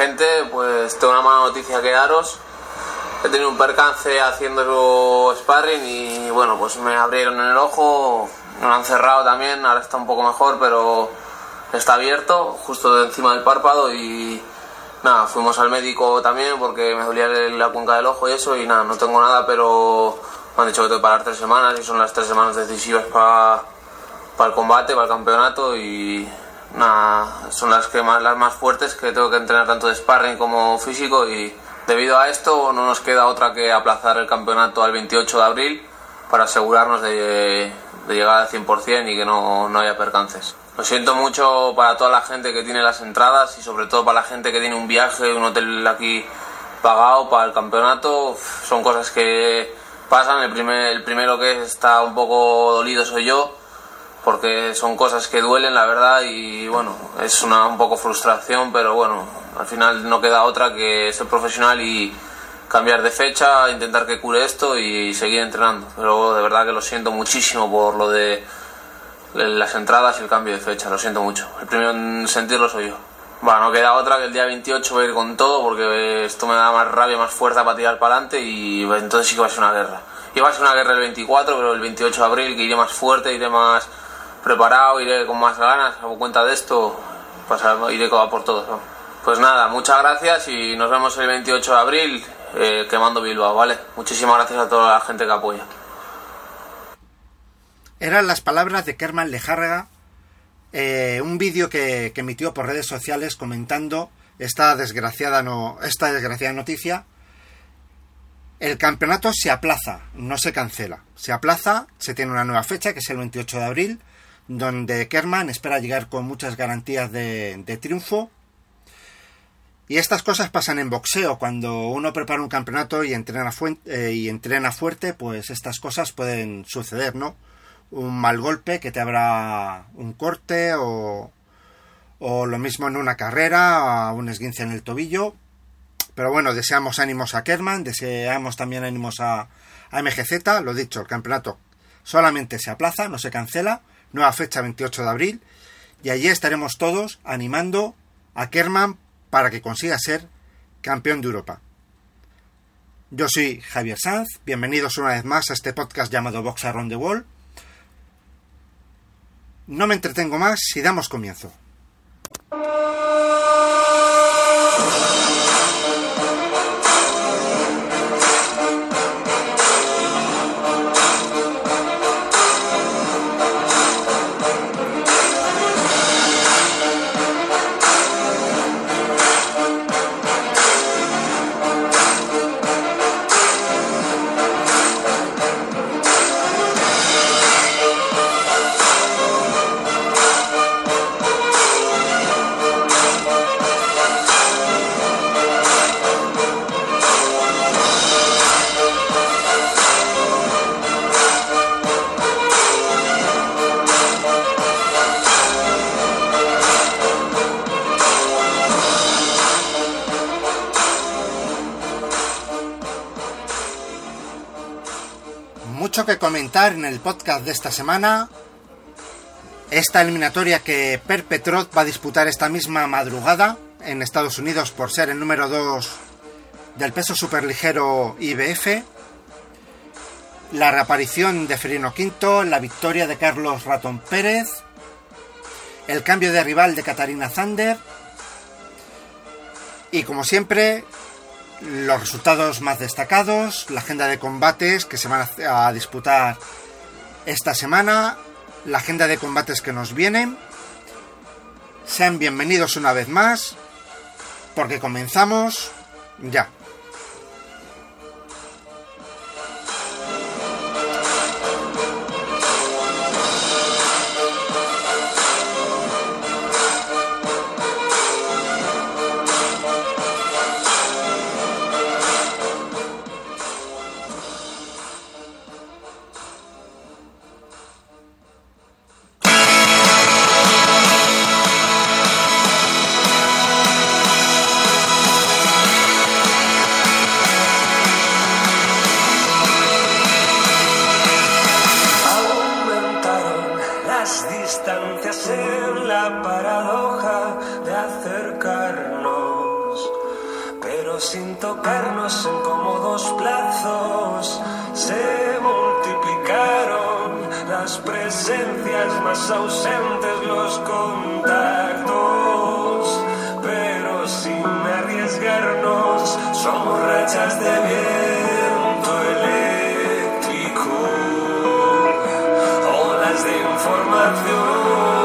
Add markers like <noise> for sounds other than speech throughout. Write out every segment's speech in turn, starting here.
Gente, pues tengo una mala noticia que daros. He tenido un percance haciendo sparring y bueno, pues me abrieron en el ojo, me lo han cerrado también, ahora está un poco mejor, pero está abierto, justo de encima del párpado y nada, fuimos al médico también porque me dolía la cuenca del ojo y eso y nada, no tengo nada, pero me han dicho que tengo que parar tres semanas y son las tres semanas decisivas para, para el combate, para el campeonato y nada, son las, que más, las más fuertes que tengo que entrenar tanto de sparring como físico y debido a esto no nos queda otra que aplazar el campeonato al 28 de abril para asegurarnos de, de llegar al 100% y que no, no haya percances. Lo siento mucho para toda la gente que tiene las entradas y sobre todo para la gente que tiene un viaje, un hotel aquí pagado para el campeonato. Son cosas que pasan. El, primer, el primero que está un poco dolido soy yo porque son cosas que duelen, la verdad, y bueno, es una un poco frustración, pero bueno, al final no queda otra que ser profesional y cambiar de fecha, intentar que cure esto y seguir entrenando. Pero de verdad que lo siento muchísimo por lo de las entradas y el cambio de fecha, lo siento mucho. El primero en sentirlo soy yo. Bueno, no queda otra que el día 28 voy a ir con todo porque esto me da más rabia, más fuerza para tirar para adelante y entonces sí que va a ser una guerra. Iba a ser una guerra el 24, pero el 28 de abril que iré más fuerte, iré más preparado, iré con más ganas, hago cuenta de esto, pasar, iré por todos. ¿no? Pues nada, muchas gracias y nos vemos el 28 de abril eh, quemando Bilbao, ¿vale? Muchísimas gracias a toda la gente que apoya. Eran las palabras de Kerman Lejárraga, eh, un vídeo que, que, emitió por redes sociales comentando esta desgraciada, no, esta desgraciada noticia. El campeonato se aplaza, no se cancela. Se aplaza, se tiene una nueva fecha, que es el 28 de abril, donde Kerman espera llegar con muchas garantías de, triunfo. Y estas cosas pasan en boxeo. Cuando uno prepara un campeonato y entrena, eh, y entrena fuerte, pues estas cosas pueden suceder, ¿no? un mal golpe que te habrá un corte o, o lo mismo en una carrera, un esguince en el tobillo. Pero bueno, deseamos ánimos a Kerman, deseamos también ánimos a, a MGZ, lo dicho, el campeonato solamente se aplaza, no se cancela, nueva fecha 28 de abril, y allí estaremos todos animando a Kerman para que consiga ser campeón de Europa. Yo soy Javier Sanz, bienvenidos una vez más a este podcast llamado Box Around the Wall. No me entretengo más y damos comienzo. Que comentar en el podcast de esta semana. Esta eliminatoria que Perpetrot va a disputar esta misma madrugada en Estados Unidos por ser el número 2 del peso superligero IBF. La reaparición de Ferino Quinto, la victoria de Carlos Ratón Pérez, el cambio de rival de Catarina Zander y como siempre los resultados más destacados, la agenda de combates que se van a disputar esta semana, la agenda de combates que nos vienen. Sean bienvenidos una vez más, porque comenzamos ya. Tocarnos en cómodos plazos. Se multiplicaron las presencias más ausentes, los contactos, pero sin arriesgarnos somos rachas de viento eléctrico, olas de información.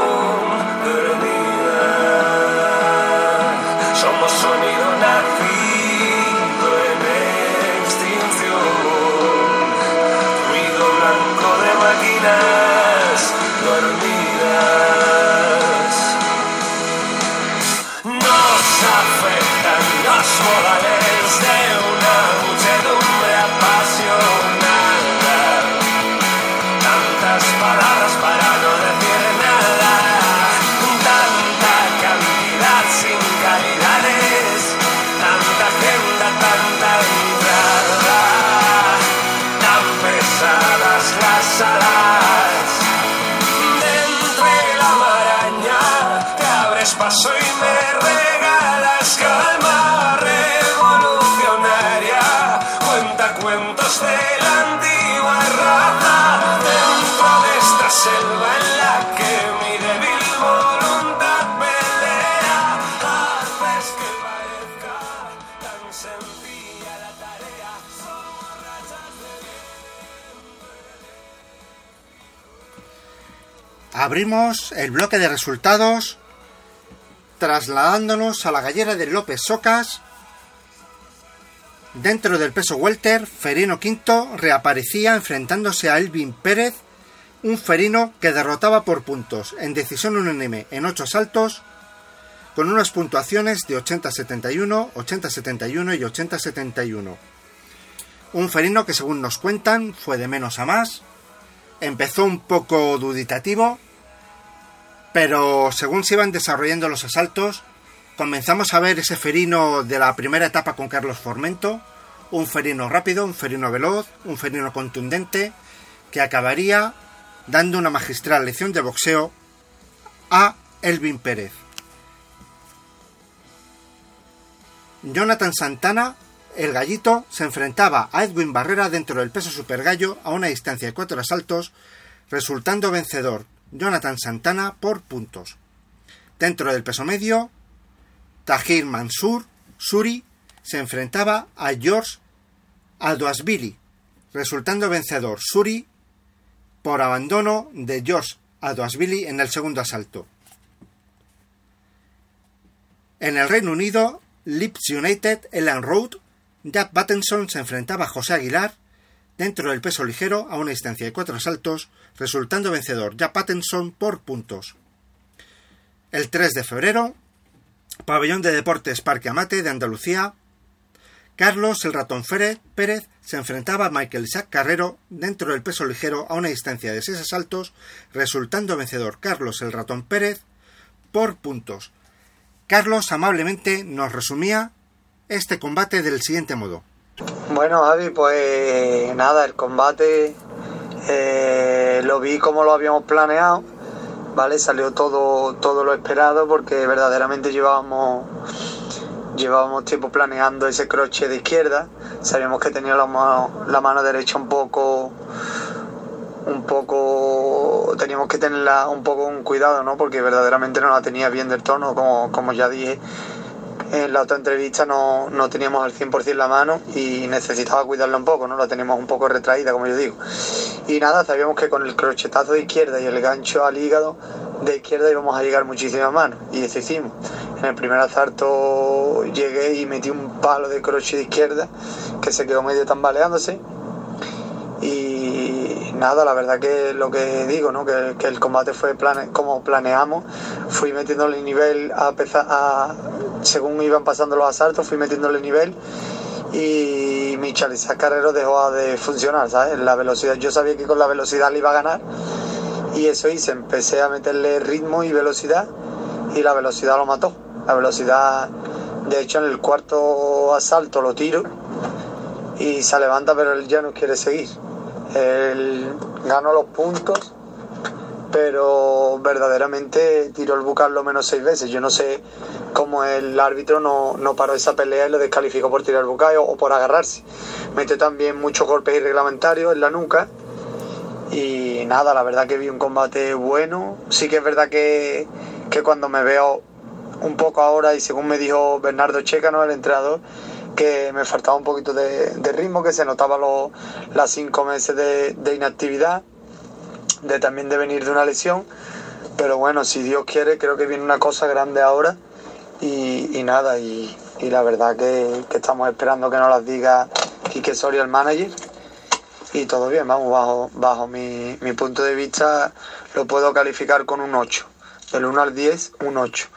Paso y me regalas calma revolucionaria. Cuenta cuentos de la antigua raza dentro de esta selva en la que mi débil voluntad pelea. Haces que parezca tan sencilla la tarea. Somos rachas de Abrimos el bloque de resultados trasladándonos a la gallera de López Socas. Dentro del peso welter, Ferino V reaparecía enfrentándose a Elvin Pérez, un ferino que derrotaba por puntos en decisión unánime en 8 asaltos, con unas puntuaciones de 80-71, 80-71 y 80-71. Un ferino que según nos cuentan fue de menos a más, empezó un poco duditativo, pero según se iban desarrollando los asaltos, comenzamos a ver ese ferino de la primera etapa con Carlos Formento, un ferino rápido, un ferino veloz, un ferino contundente, que acabaría dando una magistral lección de boxeo a Elvin Pérez. Jonathan Santana, el gallito, se enfrentaba a Edwin Barrera dentro del peso super gallo a una distancia de cuatro asaltos, resultando vencedor Jonathan Santana por puntos. Dentro del peso medio, Tahir Mansur Suri se enfrentaba a George Aldoasvili, resultando vencedor Suri por abandono de George Aldoasvili en el segundo asalto. En el Reino Unido, Leeds United, Ellen Road, Jack Battenson se enfrentaba a José Aguilar dentro del peso ligero a una distancia de cuatro asaltos, resultando vencedor Jack Pattenson por puntos. El 3 de febrero, Pabellón de Deportes Parque Amate de Andalucía, Carlos el Ratón Pérez se enfrentaba a Michael Isaac Carrero dentro del peso ligero a una distancia de seis asaltos, resultando vencedor Carlos el Ratón Pérez por puntos. Carlos amablemente nos resumía este combate del siguiente modo. Bueno, Javi, pues nada, el combate eh, lo vi como lo habíamos planeado, ¿vale? Salió todo, todo lo esperado porque verdaderamente llevábamos, llevábamos tiempo planeando ese croche de izquierda. Sabíamos que tenía la mano, la mano derecha un poco, un poco, teníamos que tenerla un poco un cuidado, ¿no? Porque verdaderamente no la tenía bien del tono, como, como ya dije en la otra entrevista no, no teníamos al 100% la mano y necesitaba cuidarla un poco, ¿no? La teníamos un poco retraída, como yo digo. Y nada, sabíamos que con el crochetazo de izquierda y el gancho al hígado de izquierda íbamos a llegar muchísimas manos. Y eso hicimos. En el primer asalto llegué y metí un palo de croche de izquierda que se quedó medio tambaleándose. Y nada, la verdad que lo que digo, ¿no? que, el combate fue como planeamos. Fui metiéndole nivel a, pesar, según iban pasando los asaltos, fui metiéndole nivel y mi Charizard Carrero dejó de funcionar, ¿sabes? La velocidad, yo sabía que con la velocidad le iba a ganar y eso hice, empecé a meterle ritmo y velocidad y la velocidad lo mató. La velocidad, de hecho en el cuarto asalto lo tiro y se levanta pero él ya no quiere seguir. Él ganó los puntos pero verdaderamente tiró el bucal lo menos seis veces. Yo no sé como el árbitro no, no paró esa pelea y lo descalificó por tirar bucayo o por agarrarse. Metió también muchos golpes irreglamentarios en la nuca y nada, la verdad que vi un combate bueno. Sí que es verdad que, que cuando me veo un poco ahora y según me dijo Bernardo Checano, el entrenador, que me faltaba un poquito de, ritmo, que se notaba los las cinco meses de, inactividad, de también de venir de una lesión. Pero bueno, si Dios quiere, creo que viene una cosa grande ahora. Y, nada, y, y, la verdad que, que, estamos esperando que nos las diga Quique Soria, el manager. Y todo bien, vamos, bajo, bajo mi, mi punto de vista lo puedo calificar con un 8. Del 1 al 10, un 8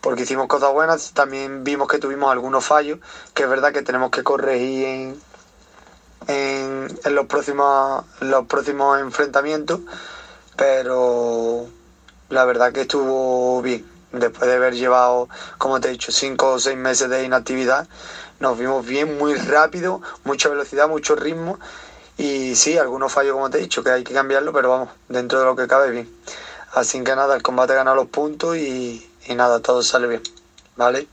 porque hicimos cosas buenas, también vimos que tuvimos algunos fallos, que es verdad que tenemos que corregir en, los, próximos, los próximos enfrentamientos, pero la verdad que estuvo bien. Después de haber llevado, como te he dicho, cinco o seis meses de inactividad, nos vimos bien, muy rápido, mucha velocidad, mucho ritmo. Y sí, algunos fallos, como te he dicho, que hay que cambiarlo, pero vamos, dentro de lo que cabe, bien. Así que nada, el combate gana los puntos y, y nada, todo sale bien, ¿vale?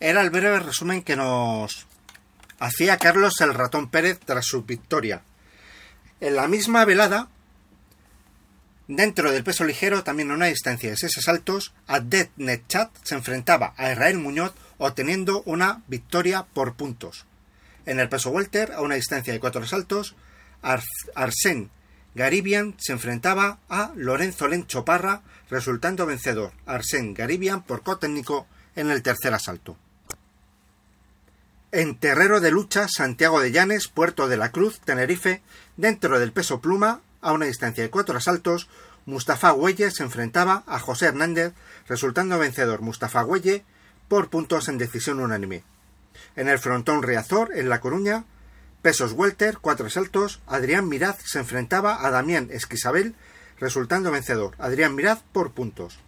Era el breve resumen que nos hacía Carlos el ratón Pérez tras su victoria. En la misma velada, dentro del peso ligero, también a una distancia de 6 asaltos, Adet Netchat se enfrentaba a Israel Muñoz obteniendo una victoria por puntos. En el peso welter, a una distancia de 4 asaltos, Ar Arsén Garibian se enfrentaba a Lorenzo Lencho Parra, resultando vencedor Arsène Garibian por técnico en el tercer asalto. En terrero de lucha, Santiago de Llanes, Puerto de la Cruz, Tenerife, dentro del peso pluma, a una distancia de cuatro asaltos, Mustafa Güelle se enfrentaba a José Hernández, resultando vencedor Mustafa Güelle por puntos en decisión unánime. En el frontón Riazor, en La Coruña, pesos welter, cuatro asaltos, Adrián Miraz se enfrentaba a Damián Esquisabel, resultando vencedor Adrián Miraz por puntos.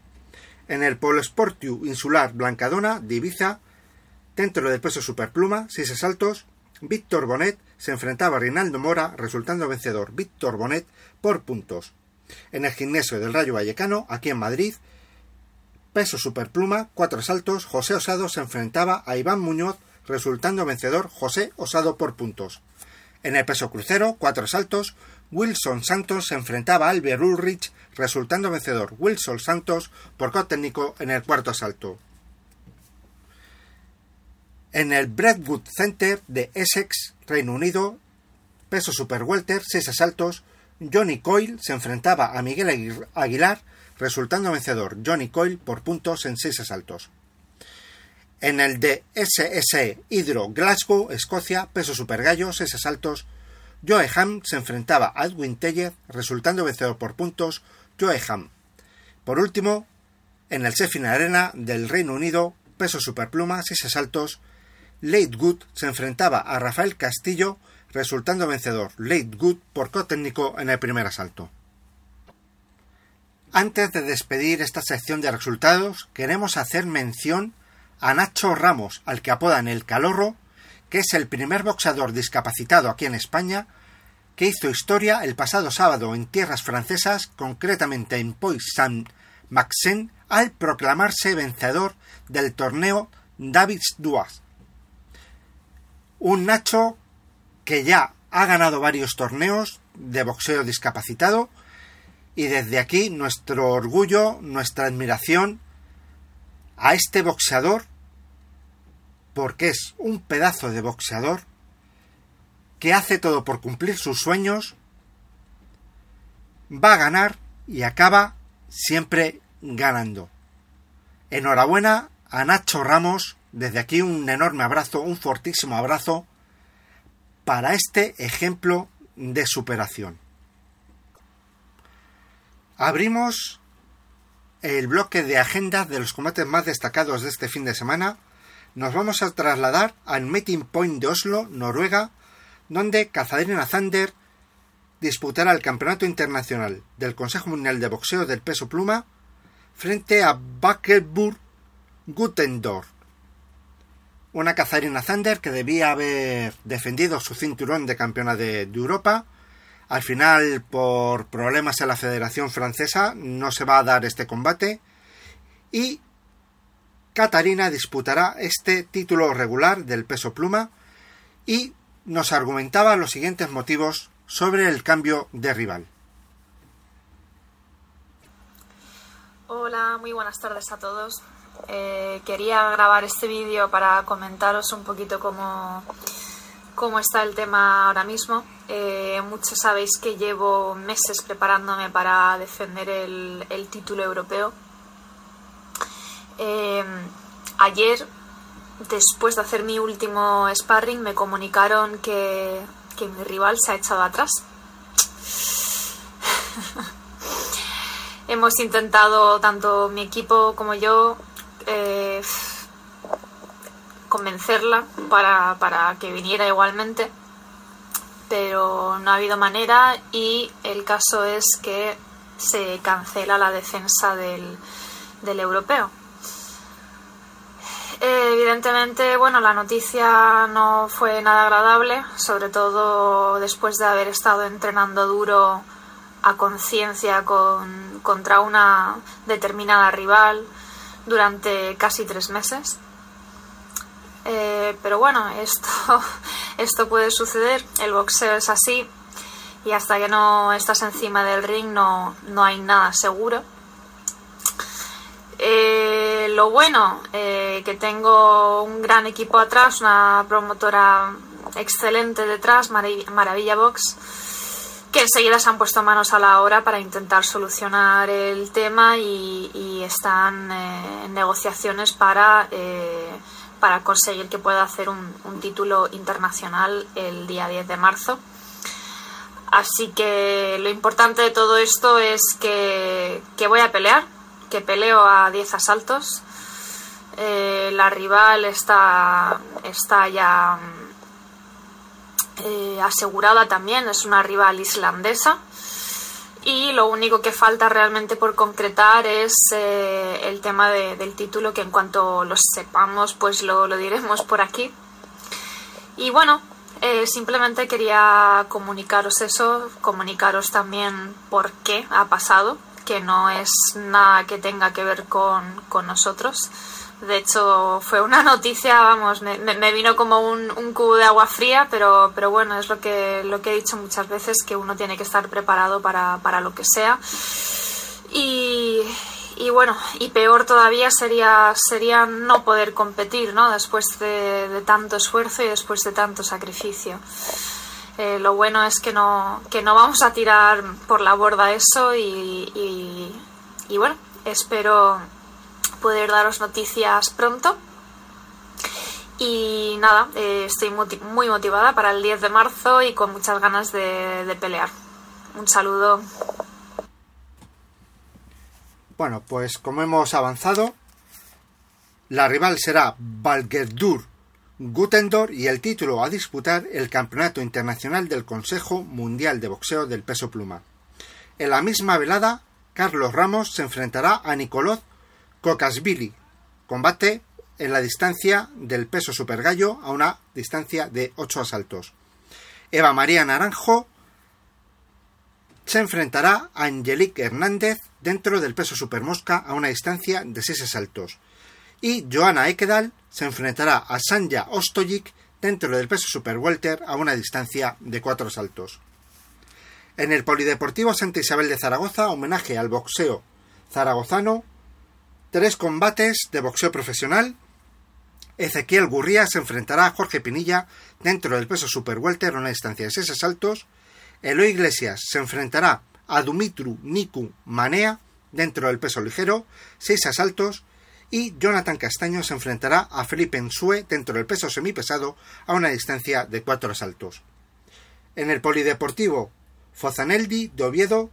En el Polo Sportiu Insular Blancadona de dentro del peso superpluma, seis asaltos, Víctor Bonet se enfrentaba a Rinaldo Mora, resultando vencedor Víctor Bonet por puntos. En el gimnasio del Rayo Vallecano, aquí en Madrid, peso superpluma, cuatro asaltos, José Osado se enfrentaba a Iván Muñoz, resultando vencedor José Osado por puntos. En el peso crucero, cuatro asaltos, Wilson Santos se enfrentaba a Albert Ulrich, resultando vencedor Wilson Santos por cot técnico en el cuarto asalto. En el Brentwood Center de Essex, Reino Unido, peso super welter, seis asaltos, Johnny Coyle se enfrentaba a Miguel Aguilar, resultando vencedor Johnny Coyle por puntos en seis asaltos. En el de SS Hydro Glasgow, Escocia, peso super gallo, seis asaltos, Joe Ham se enfrentaba a Edwin Teller, resultando vencedor por puntos Joe Ham. Por último, en el Sheffield Arena del Reino Unido, peso superpluma, seis asaltos, Late Good se enfrentaba a Rafael Castillo, resultando vencedor Late Good por técnico en el primer asalto. Antes de despedir esta sección de resultados, queremos hacer mención a Nacho Ramos, al que apodan el Calorro, que es el primer boxeador discapacitado aquí en España que hizo historia el pasado sábado en tierras francesas, concretamente en Poix-Saint-Maxen, al proclamarse vencedor del torneo Davis Duas. Un Nacho que ya ha ganado varios torneos de boxeo discapacitado y desde aquí nuestro orgullo, nuestra admiración a este boxeador porque es un pedazo de boxeador que hace todo por cumplir sus sueños, va a ganar y acaba siempre ganando. Enhorabuena a Nacho Ramos, desde aquí un enorme abrazo, un fortísimo abrazo para este ejemplo de superación. Abrimos el bloque de agenda de los combates más destacados de este fin de semana nos vamos a trasladar al Meeting Point de Oslo, Noruega, donde Katharina Zander disputará el Campeonato Internacional del Consejo Mundial de Boxeo del Peso Pluma frente a Bakelburg Gutendorf. Una Katharina Zander que debía haber defendido su cinturón de campeona de, de Europa. Al final, por problemas en la Federación Francesa, no se va a dar este combate. Y Catarina disputará este título regular del peso pluma y nos argumentaba los siguientes motivos sobre el cambio de rival. Hola, muy buenas tardes a todos. Eh, quería grabar este vídeo para comentaros un poquito cómo, cómo está el tema ahora mismo. Eh, muchos sabéis que llevo meses preparándome para defender el, el título europeo. Eh, ayer, después de hacer mi último sparring, me comunicaron que, que mi rival se ha echado atrás. Hemos intentado, tanto mi equipo como yo, eh, convencerla para, para que viniera igualmente, pero no ha habido manera y el caso es que se cancela la defensa del, del europeo. Eh, evidentemente, bueno, la noticia no fue nada agradable, sobre todo después de haber estado entrenando duro a conciencia con, contra una determinada rival durante casi tres meses. Eh, pero bueno, <laughs> esto, esto puede suceder, el boxeo es así y hasta que no estás encima del ring no, no hay nada seguro. Eh, lo bueno, eh, que tengo un gran equipo atrás, una promotora excelente detrás, Marav- Maravilla Box, que enseguida se han puesto manos a la obra para intentar solucionar el tema y, y están eh, en negociaciones para, eh, para conseguir que pueda hacer un, un título internacional el día 10 de marzo. Así que lo importante de todo esto es que, que voy a pelear, que peleo a 10 asaltos. Eh, la rival está, está ya mm, eh, asegurada también, es una rival islandesa. Y lo único que falta realmente por concretar es eh, el tema de- del título, que en cuanto lo sepamos, pues lo, lo diremos por aquí. Y bueno, simplemente quería comunicaros eso, comunicaros también por qué ha pasado, que no es nada que tenga que ver con, con nosotros. De hecho, fue una noticia, vamos, me, me- vino como un, cubo de agua fría, pero, pero bueno, es lo que, lo que he dicho muchas veces, que uno tiene que estar preparado para, para lo que sea. Y, y bueno, y peor todavía sería, sería no poder competir, ¿no? Después de, de tanto esfuerzo y después de tanto sacrificio. Eh, lo bueno es que no, que no vamos a tirar por la borda eso y, bueno, espero poder daros noticias pronto. Y nada, eh, estoy muy motivada para el 10 de marzo y con muchas ganas de, de pelear. Un saludo. Bueno, pues como hemos avanzado, la rival será Valgerdur Gutendor y el título a disputar el Campeonato Internacional del Consejo Mundial de Boxeo del Peso Pluma. En la misma velada, Carlos Ramos se enfrentará a Nicolás Kokasvili, combate en la distancia del peso supergallo a una distancia de 8 asaltos. Eva María Naranjo se enfrentará a Angelique Hernández dentro del peso supermosca a una distancia de 6 asaltos. Y Joana Ekedal se enfrentará a Sanja Ostojic dentro del peso super welter a una distancia de 4 asaltos. En el Polideportivo Santa Isabel de Zaragoza, homenaje al boxeo zaragozano, tres combates de boxeo profesional. Ezequiel Gurría se enfrentará a Jorge Pinilla dentro del peso super welter a una distancia de 6 asaltos. Eloy Iglesias se enfrentará a Dumitru Niku Manea dentro del peso ligero, 6 asaltos. Y Jonathan Castaño se enfrentará a Felipe Ensue dentro del peso semipesado a una distancia de 4 asaltos. En el Polideportivo Fozaneldi de Oviedo,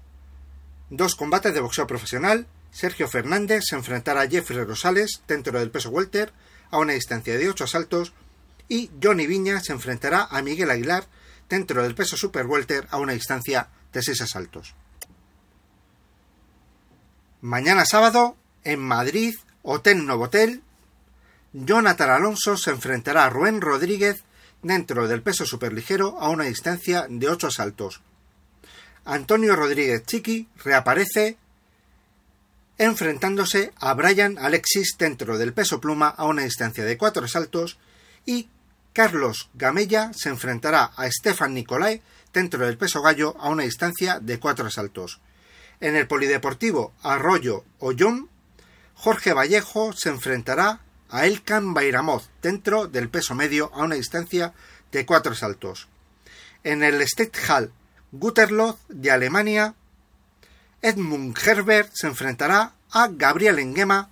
dos combates de boxeo profesional. Sergio Fernández se enfrentará a Jeffrey Rosales dentro del peso welter a una distancia de 8 asaltos. Y Johnny Viña se enfrentará a Miguel Aguilar dentro del peso super welter a una distancia de 6 asaltos. Mañana sábado, en Madrid, Hotel Novotel, Jonathan Alonso se enfrentará a Rubén Rodríguez dentro del peso superligero a una distancia de 8 asaltos. Antonio Rodríguez Chiqui reaparece enfrentándose a Brian Alexis dentro del peso pluma a una distancia de cuatro asaltos y Carlos Gamella se enfrentará a Stefan Nicolai dentro del peso gallo a una distancia de cuatro asaltos. En el polideportivo Arroyo Ollón, Jorge Vallejo se enfrentará a Elkan Bayramoz dentro del peso medio a una distancia de cuatro asaltos. En el Stadthal Guterloth de Alemania, Edmund Herbert se enfrentará a Gabriel Engema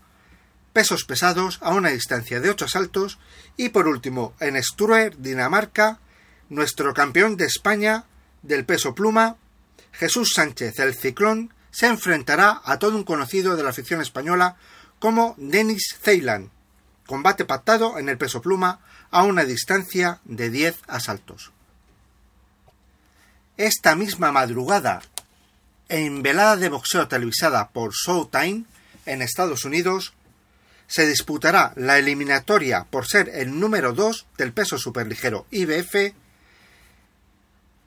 pesos pesados a una distancia de 8 asaltos y por último en Struer, Dinamarca, nuestro campeón de España del peso pluma, Jesús Sánchez el Ciclón, se enfrentará a todo un conocido de la afición española como Denis Ceylan, combate pactado en el peso pluma a una distancia de 10 asaltos. Esta misma madrugada, en velada de boxeo televisada por Showtime en Estados Unidos, se disputará la eliminatoria por ser el número 2 del peso superligero IBF.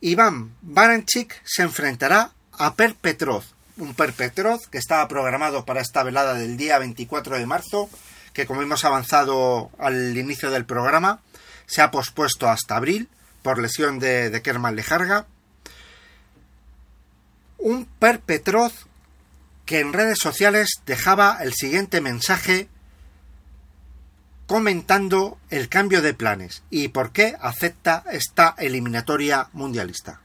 Iván Baranchik se enfrentará a Per Petrov, un Per Petrov que estaba programado para esta velada del día 24 de marzo, que como hemos avanzado al inicio del programa, se ha pospuesto hasta abril por lesión de, de Kerman Lejarga. Un Per Petrov que en redes sociales dejaba el siguiente mensaje comentando el cambio de planes y por qué acepta esta eliminatoria mundialista.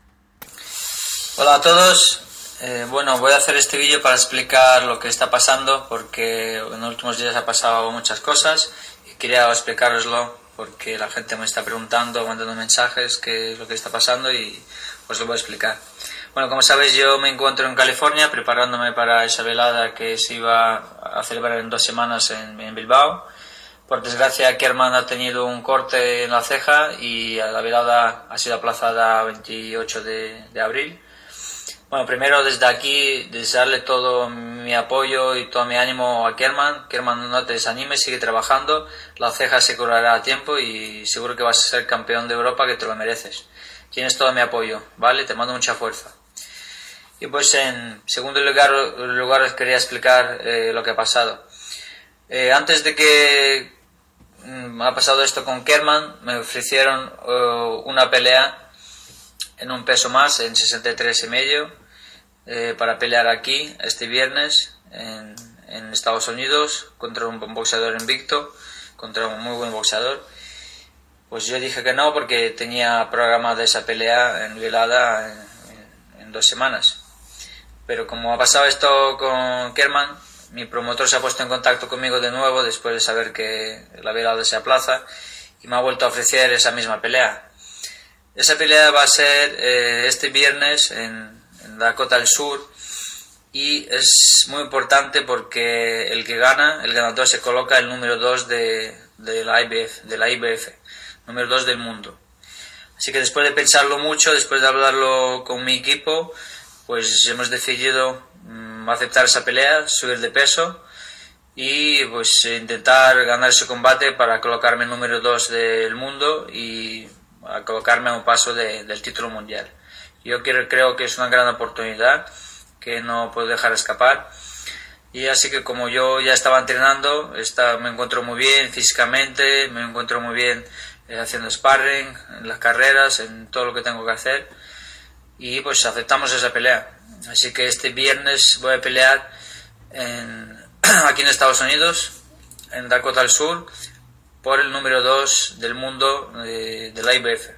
Hola a todos. Eh, bueno, voy a hacer este vídeo para explicar lo que está pasando porque en los últimos días ha pasado muchas cosas y quería explicaroslo porque la gente me está preguntando, mandando mensajes qué es lo que está pasando y os lo voy a explicar. Bueno, como sabéis, yo me encuentro en California preparándome para esa velada que se iba a celebrar en dos semanas en, Bilbao. Por desgracia, Kerman ha tenido un corte en la ceja y la velada ha sido aplazada a 28 de, de, abril. Bueno, primero desde aquí desearle todo mi apoyo y todo mi ánimo a Kerman. Kerman, no te desanimes, sigue trabajando. La ceja se curará a tiempo y seguro que vas a ser campeón de Europa, que te lo mereces. Tienes todo mi apoyo, ¿vale? Te mando mucha fuerza. Y pues en segundo lugar, lugar os quería explicar eh, lo que ha pasado. Eh, antes de que mm, ha pasado esto con Kerman, me ofrecieron uh, una pelea en un peso más, en 63 y medio, eh, para pelear aquí este viernes en, Estados Unidos contra un boxeador invicto, contra un muy buen boxeador. Pues yo dije que no porque tenía programada esa pelea en velada en, dos semanas. Pero como ha pasado esto con Kerman, mi promotor se ha puesto en contacto conmigo de nuevo después de saber que la velada se aplaza y me ha vuelto a ofrecer esa misma pelea. Esa pelea va a ser eh, este viernes en, Dakota del Sur y es muy importante porque el que gana, el ganador se coloca el número 2 de, de, la IBF, de la IBF, número 2 del mundo. Así que después de pensarlo mucho, después de hablarlo con mi equipo, pues hemos decidido mm, aceptar esa pelea, subir de peso y pues intentar ganar ese combate para colocarme el número 2 del mundo y a colocarme a un paso de, del título mundial. Yo creo que es una gran oportunidad que no puedo dejar escapar. Y así que como yo ya estaba entrenando, está, me encuentro muy bien físicamente, me encuentro muy bien eh, haciendo sparring, en las carreras, en todo lo que tengo que hacer y pues aceptamos esa pelea. Así que este viernes voy a pelear en, <clears throat> aquí en Estados Unidos, en Dakota del Sur, por el número 2 del mundo de, de, la IBF.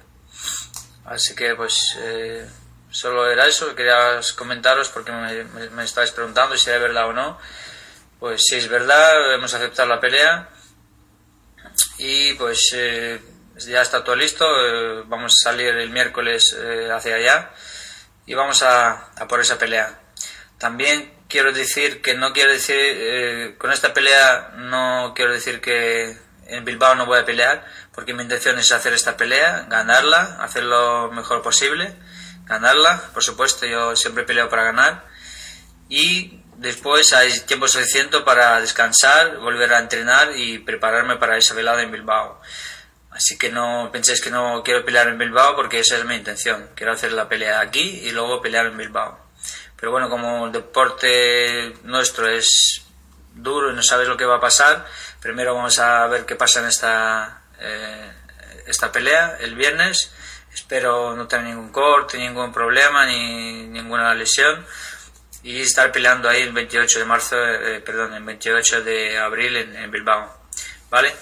Así que pues eh, solo era eso, quería comentaros porque me, me, estáis preguntando si era verdad o no. Pues si es verdad, hemos aceptado la pelea y pues eh, ya está todo listo, eh, vamos a salir el miércoles eh, hacia allá y vamos a, a, por esa pelea. También quiero decir que no quiero decir, eh, con esta pelea no quiero decir que en Bilbao no voy a pelear, porque mi intención es hacer esta pelea, ganarla, hacer lo mejor posible, ganarla, por supuesto, yo siempre peleo para ganar, y después hay tiempo suficiente para descansar, volver a entrenar y prepararme para esa velada en Bilbao. Así que no penséis que no quiero pelear en Bilbao porque esa es mi intención. Quiero hacer la pelea aquí y luego pelear en Bilbao. Pero bueno, como el deporte nuestro es duro y no sabes lo que va a pasar. Primero vamos a ver qué pasa en esta, eh, esta pelea el viernes. Espero no tener ningún corte, ningún problema, ni ninguna lesión. Y estar peleando ahí el 28 de marzo, eh, perdón, el 28 de abril en, Bilbao. ¿Vale?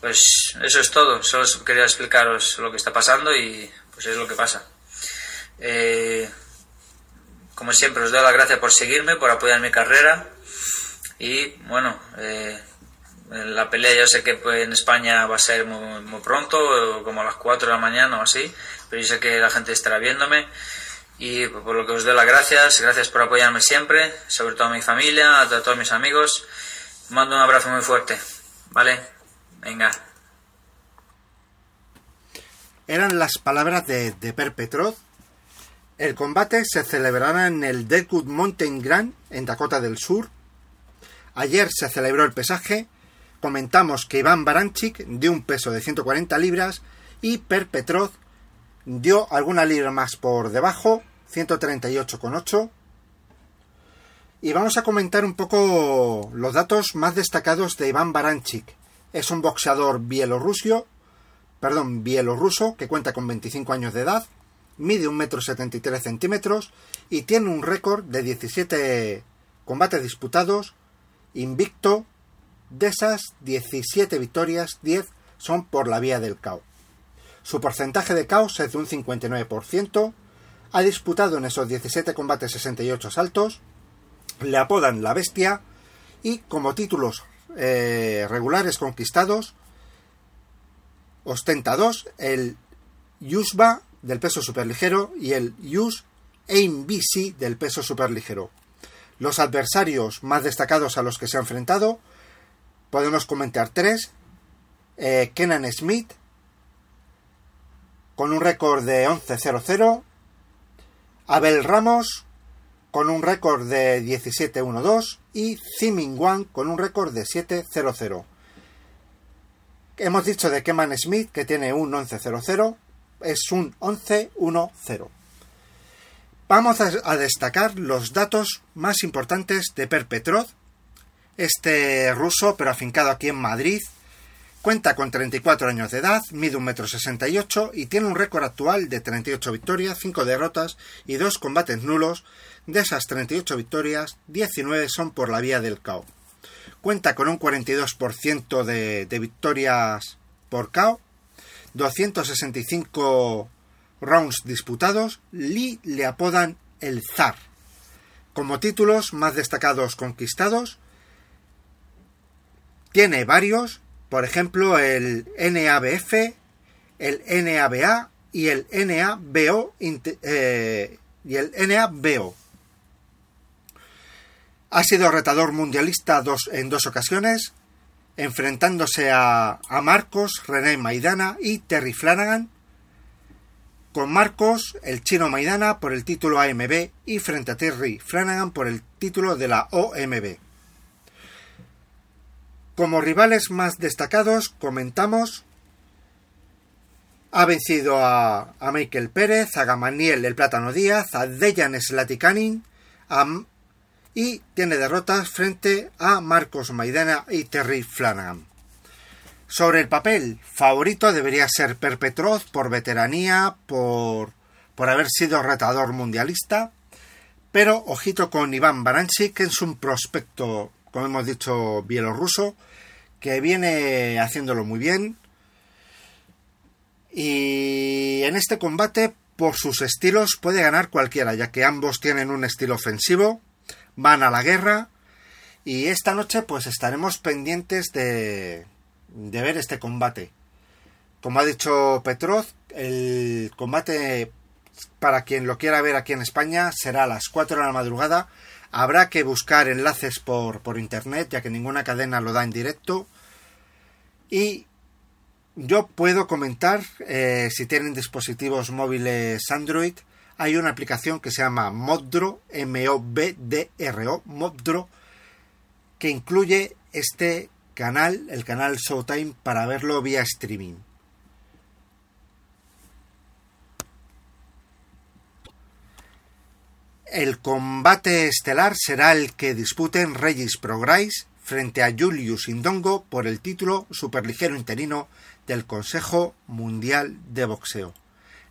Pues eso es todo. Solo quería explicaros lo que está pasando y pues es lo que pasa. Eh, como siempre, os doy las gracias por seguirme, por apoyar mi carrera. Y bueno, eh, la pelea yo sé que pues, en España va a ser muy, pronto, como a las 4 de la mañana o así, pero yo sé que la gente estará viéndome. Y por lo que os doy las gracias, gracias por apoyarme siempre, sobre todo a mi familia, a todos mis amigos. Mando un abrazo muy fuerte, ¿vale? Venga. Eran las palabras de, de. El combate se celebrará en el Deadwood Mountain Grand, en Dakota del Sur. Ayer se celebró el pesaje. Comentamos que Iván Baranchik dio un peso de 140 libras y Per Petrov dio alguna libra más por debajo, 138,8. Y vamos a comentar un poco los datos más destacados de Iván Baranchik. Es un boxeador bielorruso, perdón, bielorruso que cuenta con 25 años de edad, mide 1,73 m centímetros y tiene un récord de 17 combates disputados, invicto. De esas 17 victorias, 10 son por la vía del KO. Su porcentaje de KO es de un 59%. Ha disputado en esos 17 combates 68 saltos. Le apodan la bestia. Y como títulos eh, regulares conquistados, ostenta dos: el Yusba del peso superligero y el Yus AIM-BC del peso superligero. Los adversarios más destacados a los que se ha enfrentado podemos comentar tres. Eh, Kenan Smith, con un récord de 11-0-0. Abel Ramos, con un récord de 17-1-2. Y Zimin Wang, con un récord de 7-0-0. Hemos dicho de Kenan Smith que tiene un 11-0-0. Es un 11-1-0. Vamos a destacar los datos más importantes de Per Petrov, este ruso, pero afincado aquí en Madrid, cuenta con 34 años de edad, mide 1,68 m y tiene un récord actual de 38 victorias, 5 derrotas y 2 combates nulos. De esas 38 victorias, 19 son por la vía del KO. Cuenta con un 42% de, de victorias por KO, 265 rounds disputados, Lee le apodan el zar. Como títulos más destacados conquistados, tiene varios, por ejemplo el NABF, el NABA y el NABO eh, y el NABO. Ha sido retador mundialista en dos ocasiones, enfrentándose a, a Marcos, René Maidana y Terry Flanagan, con Marcos, el chino Maidana, por el título AMB y frente a Terry Flanagan por el título de la OMB. Como rivales más destacados, comentamos. Ha vencido a, a Michael Pérez, a Gamaniel El Plátano Díaz, a Dejan Slatikanin y tiene derrotas frente a Marcos Maidana y Terry Flanagan. Sobre el papel, favorito debería ser Perpetroz por veteranía, por, por haber sido retador mundialista, pero ojito con Iván Baranchik, que es un prospecto como hemos dicho, bielorruso, que viene haciéndolo muy bien. Y en este combate, por sus estilos, puede ganar cualquiera, ya que ambos tienen un estilo ofensivo, van a la guerra. Y esta noche, pues estaremos pendientes de, de ver este combate. Como ha dicho Petrov, el combate para quien lo quiera ver aquí en España será a las 4 de la madrugada Habrá que buscar enlaces por, por internet, ya que ninguna cadena lo da en directo. Y yo puedo comentar, eh, si tienen dispositivos móviles Android, hay una aplicación que se llama Modro, M-O-B-D-R-O, Modro, que incluye este canal, el canal Showtime, para verlo vía streaming. El combate estelar será el que disputen Regis Prograis frente a Julius Indongo por el título superligero interino del Consejo Mundial de Boxeo.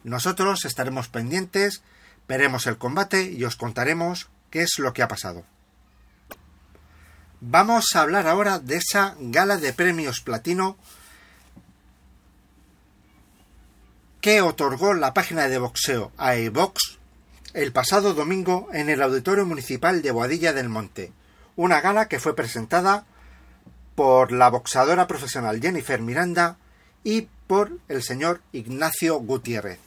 Nosotros estaremos pendientes, veremos el combate y os contaremos qué es lo que ha pasado. Vamos a hablar ahora de esa gala de premios platino que otorgó la página de boxeo a iVox el pasado domingo en el Auditorio Municipal de Boadilla del Monte, una gala que fue presentada por la boxadora profesional Jennifer Miranda y por el señor Ignacio Gutiérrez.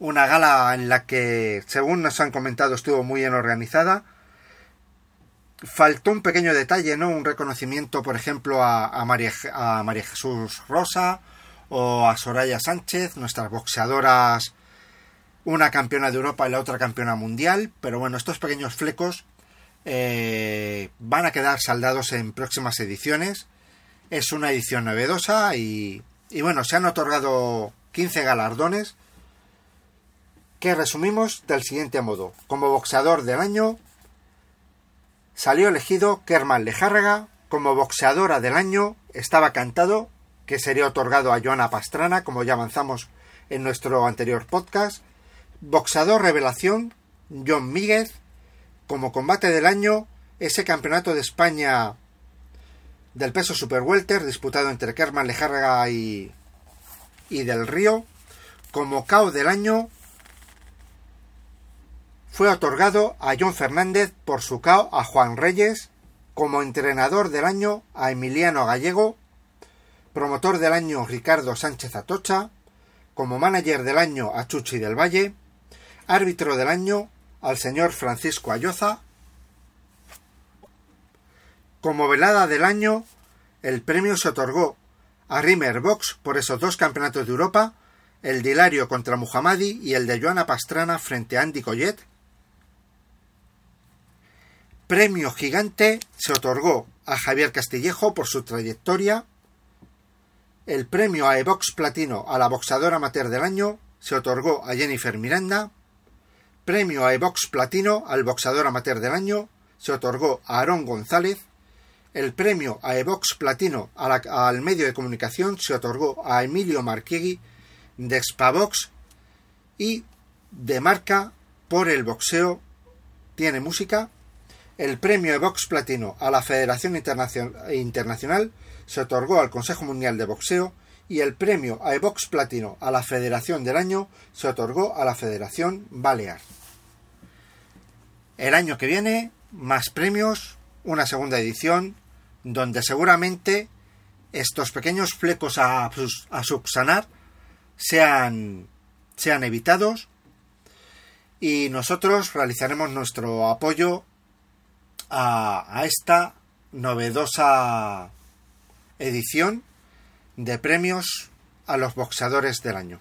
Una gala en la que, según nos han comentado, estuvo muy bien organizada. Faltó un pequeño detalle, ¿no? Un reconocimiento, por ejemplo, a, a María, a María Jesús Rosa o a Soraya Sánchez, nuestras boxeadoras una campeona de Europa y la otra campeona mundial, pero bueno, estos pequeños flecos eh, van a quedar saldados en próximas ediciones. Es una edición novedosa y, y bueno, se han otorgado 15 galardones que resumimos del siguiente modo. Como boxeador del año salió elegido Kerman Lejárraga, como boxeadora del año estaba cantado que sería otorgado a Joana Pastrana, como ya avanzamos en nuestro anterior podcast. Boxador revelación, John Míguez. Como combate del año, ese campeonato de España del peso super welter disputado entre Kerman Lejárraga y, y del Río. Como KO del año, fue otorgado a John Fernández por su KO a Juan Reyes. Como entrenador del año, a Emiliano Gallego. Promotor del año, Ricardo Sánchez Atocha. Como manager del año, a Chuchi del Valle árbitro del año al señor Francisco Ayoza. Como velada del año, el premio se otorgó a Rimmer Box por esos dos campeonatos de Europa, el de Hilario contra Muhammadi y el de Joana Pastrana frente a Andy Collet. Premio gigante se otorgó a Javier Castillejo por su trayectoria. El premio a Evox Platino a la boxadora amateur del año se otorgó a Jennifer Miranda. Premio a Evox Platino al boxador amateur del año se otorgó a Aarón González. El premio a Evox Platino al medio de comunicación se otorgó a Emilio Marquiegui de Spavox y de marca por el boxeo tiene música. El premio Evox Platino a la Federación Internacional se otorgó al Consejo Mundial de Boxeo y el premio a Evox Platino a la Federación del Año se otorgó a la Federación Balear. El año que viene, más premios, una segunda edición, donde seguramente estos pequeños flecos a, a subsanar sean, sean evitados y nosotros realizaremos nuestro apoyo a, a esta novedosa edición de premios a los boxeadores del año.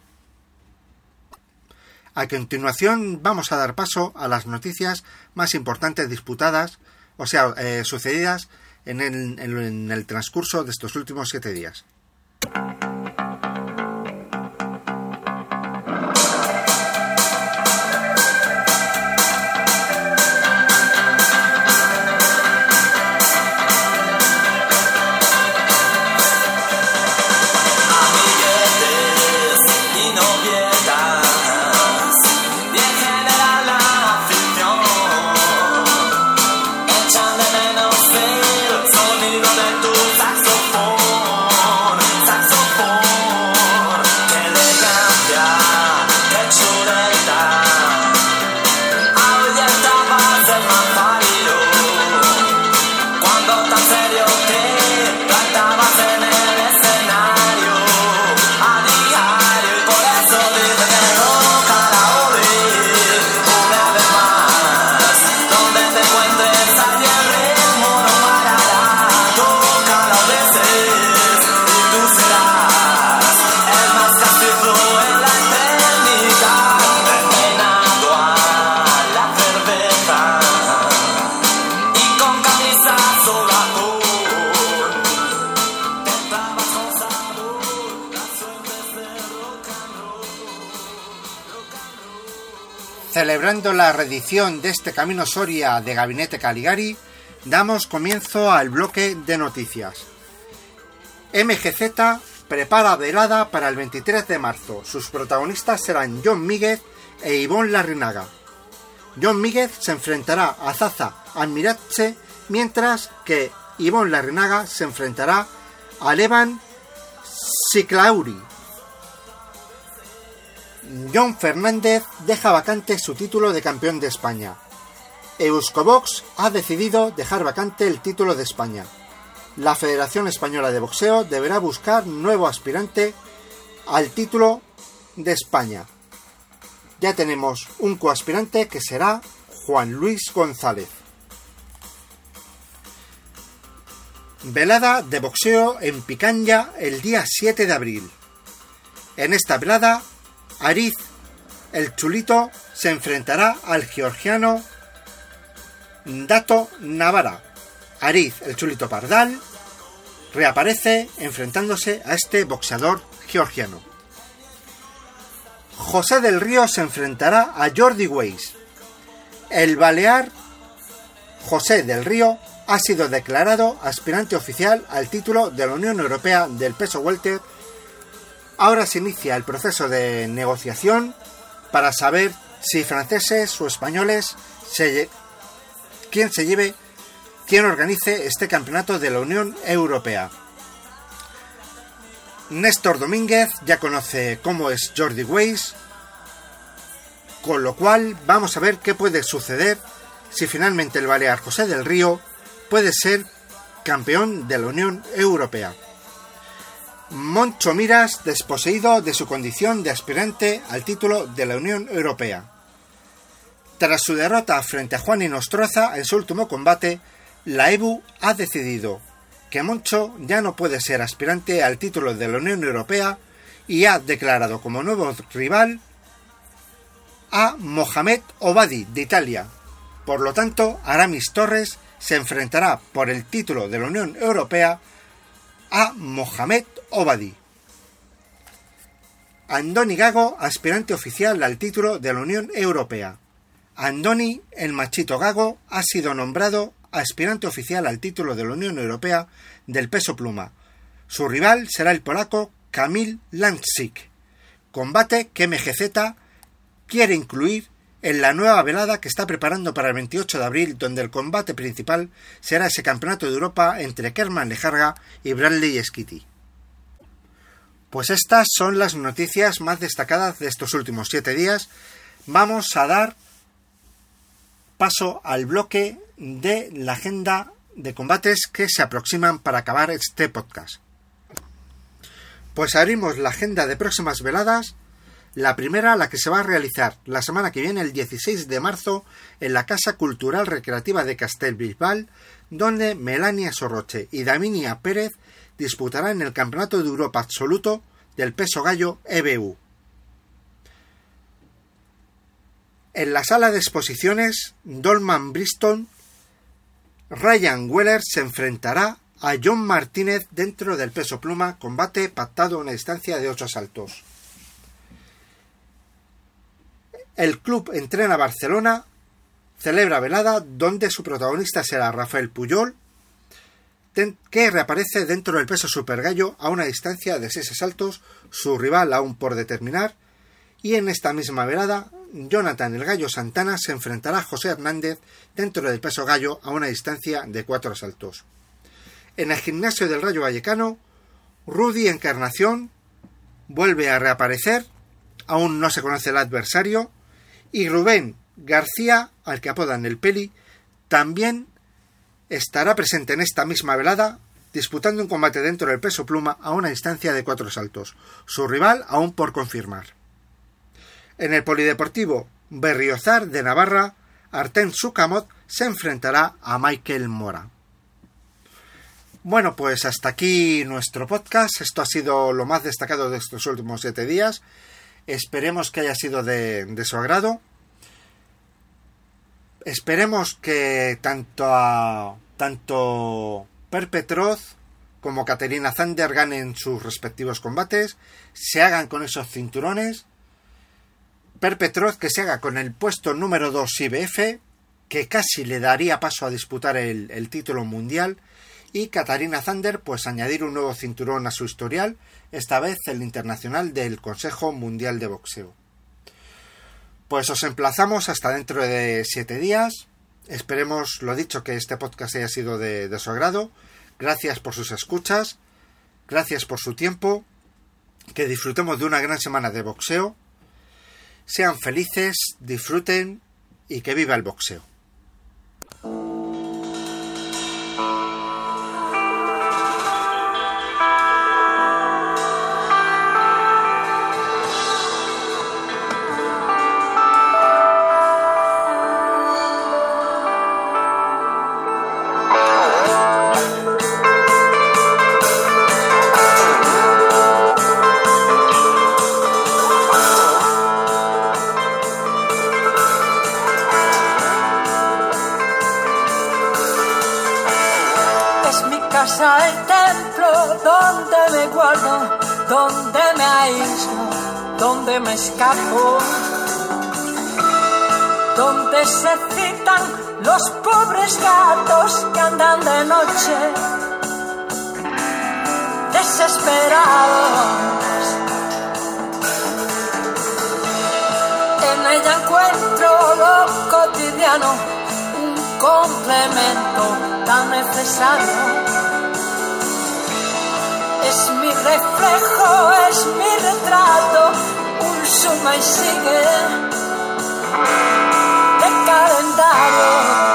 A continuación vamos a dar paso a las noticias más importantes disputadas, o sea, eh, sucedidas en el, en el transcurso de estos últimos siete días. Reedición de este Camino Soria de Gabinete Caligari, damos comienzo al bloque de noticias. MGZ prepara velada para el 23 de marzo. Sus protagonistas serán John Míguez e Ivonne Larrinaga. John Míguez se enfrentará a Zaza Almirache, mientras que Ivonne Larrinaga se enfrentará a Levan Siclauri. John Fernández deja vacante su título de campeón de España. Euskobox ha decidido dejar vacante el título de España. La Federación Española de Boxeo deberá buscar nuevo aspirante al título de España. Ya tenemos un coaspirante que será Juan Luis González. Velada de boxeo en Picanya el día 7 de abril. En esta velada, Ariz, el chulito, se enfrentará al georgiano Dato Navara. Ariz, el chulito pardal, reaparece enfrentándose a este boxeador georgiano. José del Río se enfrentará a Jordi Weiss. El balear José del Río ha sido declarado aspirante oficial al título de la Unión Europea del peso welter. Ahora se inicia el proceso de negociación para saber si franceses o españoles se, quién se lleve, quién organice este campeonato de la Unión Europea. Néstor Domínguez ya conoce cómo es Jordi Weiss, con lo cual vamos a ver qué puede suceder si finalmente el Balear José del Río puede ser campeón de la Unión Europea. Moncho Miras desposeído de su condición de aspirante al título de la Unión Europea. Tras su derrota frente a Juan Inostroza en su último combate, la EBU ha decidido que Moncho ya no puede ser aspirante al título de la Unión Europea y ha declarado como nuevo rival a Mohamed Obadi de Italia. Por lo tanto, Aramis Torres se enfrentará por el título de la Unión Europea a Mohamed Obadi. Andoni Gago, aspirante oficial al título de la Unión Europea. Andoni, el machito Gago, ha sido nombrado aspirante oficial al título de la Unión Europea del peso pluma. Su rival será el polaco Kamil Lansik. Combate que MGZ quiere incluir en la nueva velada que está preparando para el 28 de abril, donde el combate principal será ese campeonato de Europa entre Kerman Lejarga y Bradley Skitty. Pues estas son las noticias más destacadas de estos últimos siete días. Vamos a dar paso al bloque de la agenda de combates que se aproximan para acabar este podcast. Pues abrimos la agenda de próximas veladas la primera, la que se va a realizar la semana que viene, el 16 de marzo, en la Casa Cultural Recreativa de Castelbisbal, donde Melania Sorroche y Daminia Pérez disputarán el Campeonato de Europa Absoluto del peso gallo EBU. En la sala de exposiciones, Dolman Bristol, Ryan Weller se enfrentará a John Martínez dentro del peso pluma, combate pactado a una distancia de 8 asaltos. El club entrena Barcelona, celebra velada, donde su protagonista será Rafael Puyol, que reaparece dentro del peso supergallo a una distancia de 6 asaltos, su rival aún por determinar, y en esta misma velada, Jonathan el Gallo Santana se enfrentará a José Hernández dentro del peso gallo a una distancia de 4 asaltos. En el gimnasio del Rayo Vallecano, Rudy Encarnación vuelve a reaparecer, aún no se conoce el adversario, y Rubén García, al que apodan el Peli, también estará presente en esta misma velada, disputando un combate dentro del peso pluma a una distancia de cuatro saltos, su rival aún por confirmar. En el Polideportivo Berriozar de Navarra, Arten Sucamot se enfrentará a Michael Mora. Bueno, pues hasta aquí nuestro podcast. Esto ha sido lo más destacado de estos últimos siete días. Esperemos que haya sido de, de su agrado. Esperemos que tanto a, tanto Perpetroz como Caterina Zander ganen sus respectivos combates, se hagan con esos cinturones. Perpetroz que se haga con el puesto número 2 IBF, que casi le daría paso a disputar el, el título mundial, y Katarina Zander pues añadir un nuevo cinturón a su historial, esta vez el internacional del Consejo Mundial de Boxeo. Pues os emplazamos hasta dentro de siete días. Esperemos, lo dicho, que este podcast haya sido de, su agrado. Gracias por sus escuchas. Gracias por su tiempo. Que disfrutemos de una gran semana de boxeo. Sean felices, disfruten y que viva el boxeo. Casa el templo donde me guardo, donde me aíslo, donde me escapo, donde se citan los pobres gatos que andan de noche, desesperados. En ella encuentro lo cotidiano, un complemento tan necesario. Es mi reflejo, es mi retrato, un suma y sigue de calendario.